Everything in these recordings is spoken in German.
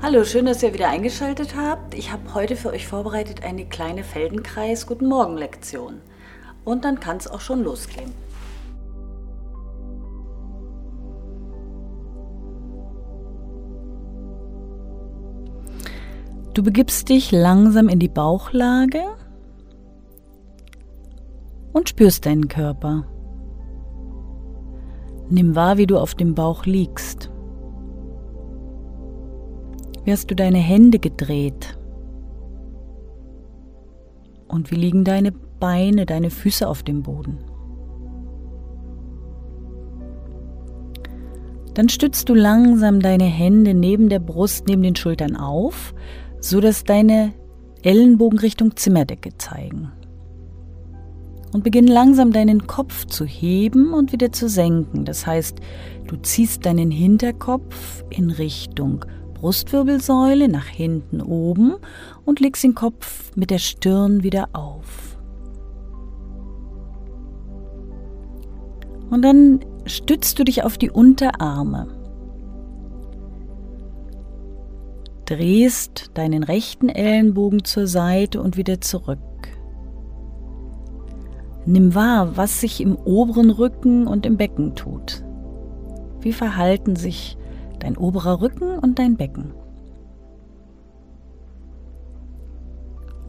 Hallo, schön, dass ihr wieder eingeschaltet habt. Ich habe heute für euch vorbereitet eine kleine Feldenkreis Guten Morgen Lektion. Und dann kann es auch schon losgehen. Du begibst dich langsam in die Bauchlage und spürst deinen Körper. Nimm wahr, wie du auf dem Bauch liegst. Wie hast du deine Hände gedreht? Und wie liegen deine Beine, deine Füße auf dem Boden? Dann stützt du langsam deine Hände neben der Brust, neben den Schultern auf, so dass deine Ellenbogen Richtung Zimmerdecke zeigen. Und beginn langsam deinen Kopf zu heben und wieder zu senken. Das heißt, du ziehst deinen Hinterkopf in Richtung Brustwirbelsäule nach hinten oben und legst den Kopf mit der Stirn wieder auf. Und dann stützt du dich auf die Unterarme. Drehst deinen rechten Ellenbogen zur Seite und wieder zurück. Nimm wahr, was sich im oberen Rücken und im Becken tut. Wie verhalten sich dein oberer Rücken und dein Becken.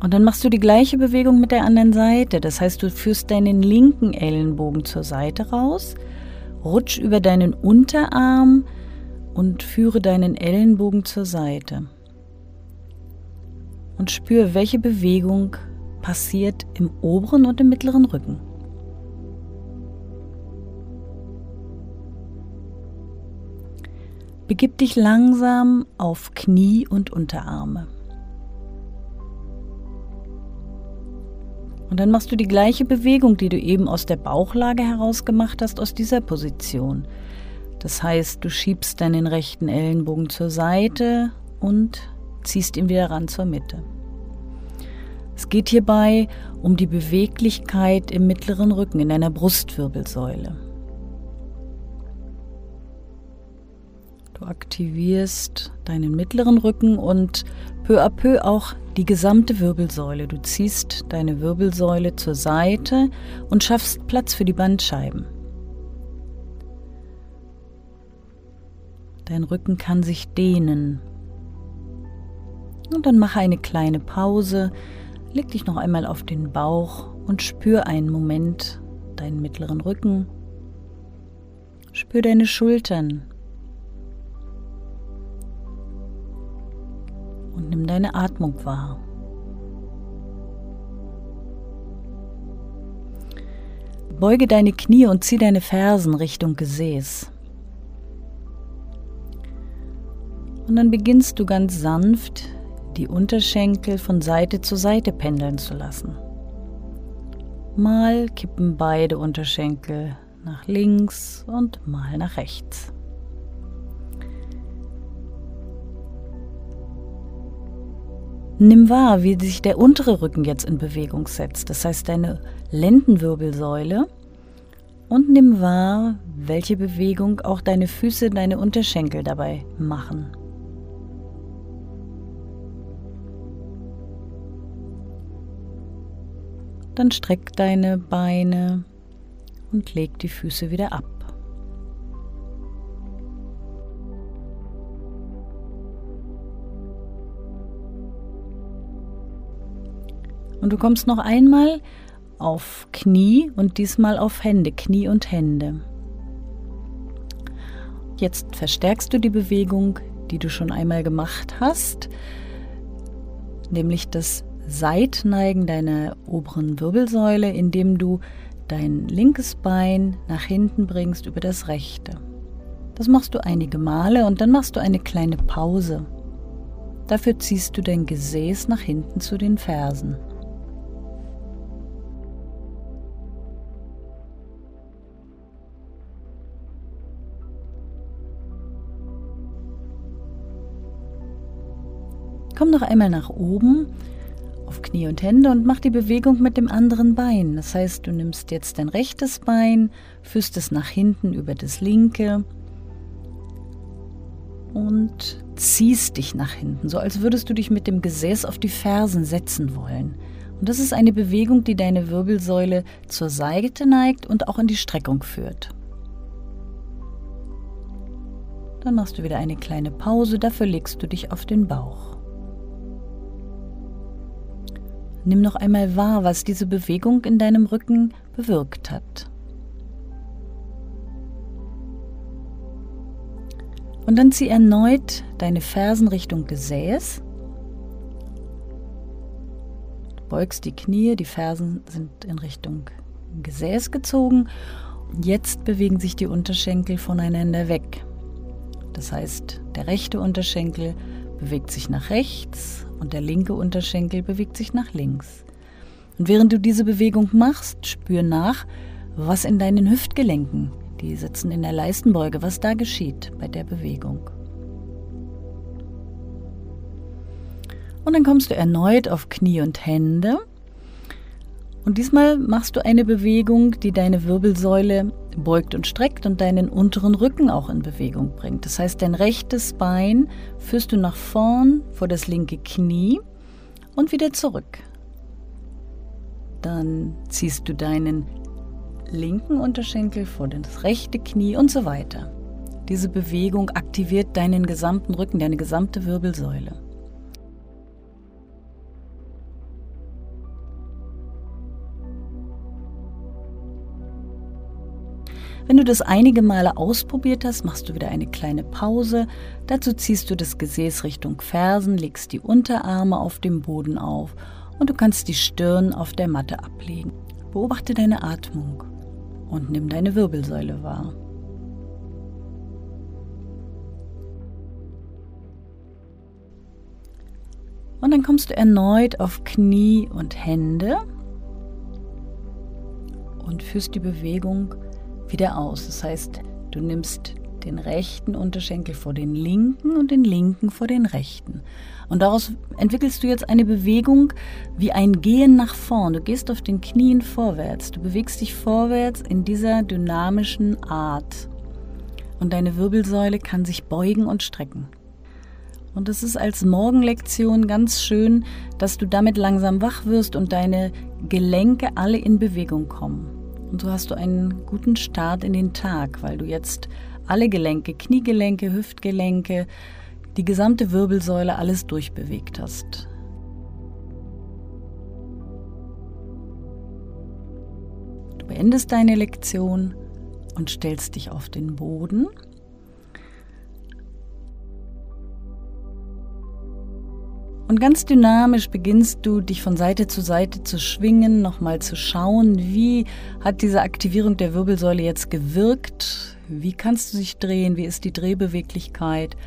Und dann machst du die gleiche Bewegung mit der anderen Seite. Das heißt, du führst deinen linken Ellenbogen zur Seite raus, rutsch über deinen Unterarm und führe deinen Ellenbogen zur Seite. Und spür, welche Bewegung passiert im oberen und im mittleren Rücken. Begib dich langsam auf Knie und Unterarme. Und dann machst du die gleiche Bewegung, die du eben aus der Bauchlage heraus gemacht hast, aus dieser Position. Das heißt, du schiebst deinen rechten Ellenbogen zur Seite und ziehst ihn wieder ran zur Mitte. Es geht hierbei um die Beweglichkeit im mittleren Rücken, in deiner Brustwirbelsäule. Du aktivierst deinen mittleren Rücken und peu à peu auch die gesamte Wirbelsäule. Du ziehst deine Wirbelsäule zur Seite und schaffst Platz für die Bandscheiben. Dein Rücken kann sich dehnen. Und dann mache eine kleine Pause, leg dich noch einmal auf den Bauch und spür einen Moment deinen mittleren Rücken. Spür deine Schultern, nimm deine Atmung wahr. Beuge deine Knie und zieh deine Fersen Richtung Gesäß. Und dann beginnst du ganz sanft die Unterschenkel von Seite zu Seite pendeln zu lassen. Mal kippen beide Unterschenkel nach links und mal nach rechts. Nimm wahr, wie sich der untere Rücken jetzt in Bewegung setzt, das heißt deine Lendenwirbelsäule. Und nimm wahr, welche Bewegung auch deine Füße, deine Unterschenkel dabei machen. Dann streck deine Beine und leg die Füße wieder ab. Und du kommst noch einmal auf Knie und diesmal auf Hände, Knie und Hände. Jetzt verstärkst du die Bewegung, die du schon einmal gemacht hast, nämlich das Seitneigen deiner oberen Wirbelsäule, indem du dein linkes Bein nach hinten bringst über das rechte. Das machst du einige Male und dann machst du eine kleine Pause. Dafür ziehst du dein Gesäß nach hinten zu den Fersen. Komm noch einmal nach oben auf Knie und Hände und mach die Bewegung mit dem anderen Bein. Das heißt, du nimmst jetzt dein rechtes Bein, führst es nach hinten über das linke und ziehst dich nach hinten, so als würdest du dich mit dem Gesäß auf die Fersen setzen wollen. Und das ist eine Bewegung, die deine Wirbelsäule zur Seite neigt und auch in die Streckung führt. Dann machst du wieder eine kleine Pause, dafür legst du dich auf den Bauch. Nimm noch einmal wahr, was diese Bewegung in deinem Rücken bewirkt hat. Und dann zieh erneut deine Fersen Richtung Gesäß. Du beugst die Knie, die Fersen sind in Richtung Gesäß gezogen. Jetzt bewegen sich die Unterschenkel voneinander weg. Das heißt, der rechte Unterschenkel bewegt sich nach rechts und der linke Unterschenkel bewegt sich nach links. Und während du diese Bewegung machst, spür nach, was in deinen Hüftgelenken, die sitzen in der Leistenbeuge, was da geschieht bei der Bewegung. Und dann kommst du erneut auf Knie und Hände und diesmal machst du eine Bewegung, die deine Wirbelsäule beugt und streckt und deinen unteren Rücken auch in Bewegung bringt. Das heißt, dein rechtes Bein führst du nach vorn vor das linke Knie und wieder zurück. Dann ziehst du deinen linken Unterschenkel vor das rechte Knie und so weiter. Diese Bewegung aktiviert deinen gesamten Rücken, deine gesamte Wirbelsäule. Wenn du das einige Male ausprobiert hast, machst du wieder eine kleine Pause. Dazu ziehst du das Gesäß Richtung Fersen, legst die Unterarme auf dem Boden auf und du kannst die Stirn auf der Matte ablegen. Beobachte deine Atmung und nimm deine Wirbelsäule wahr. Und dann kommst du erneut auf Knie und Hände und führst die Bewegung wieder aus. Das heißt, du nimmst den rechten Unterschenkel vor den linken und den linken vor den rechten. Und daraus entwickelst du jetzt eine Bewegung wie ein Gehen nach vorn. Du gehst auf den Knien vorwärts. Du bewegst dich vorwärts in dieser dynamischen Art. Und deine Wirbelsäule kann sich beugen und strecken. Und es ist als Morgenlektion ganz schön, dass du damit langsam wach wirst und deine Gelenke alle in Bewegung kommen. Und so hast du einen guten Start in den Tag, weil du jetzt alle Gelenke, Kniegelenke, Hüftgelenke, die gesamte Wirbelsäule alles durchbewegt hast. Du beendest deine Lektion und stellst dich auf den Boden Und ganz dynamisch beginnst du, dich von Seite zu Seite zu schwingen, nochmal zu schauen, wie hat diese Aktivierung der Wirbelsäule jetzt gewirkt, wie kannst du dich drehen, wie ist die Drehbeweglichkeit.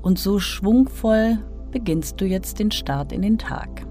Und so schwungvoll beginnst du jetzt den Start in den Tag.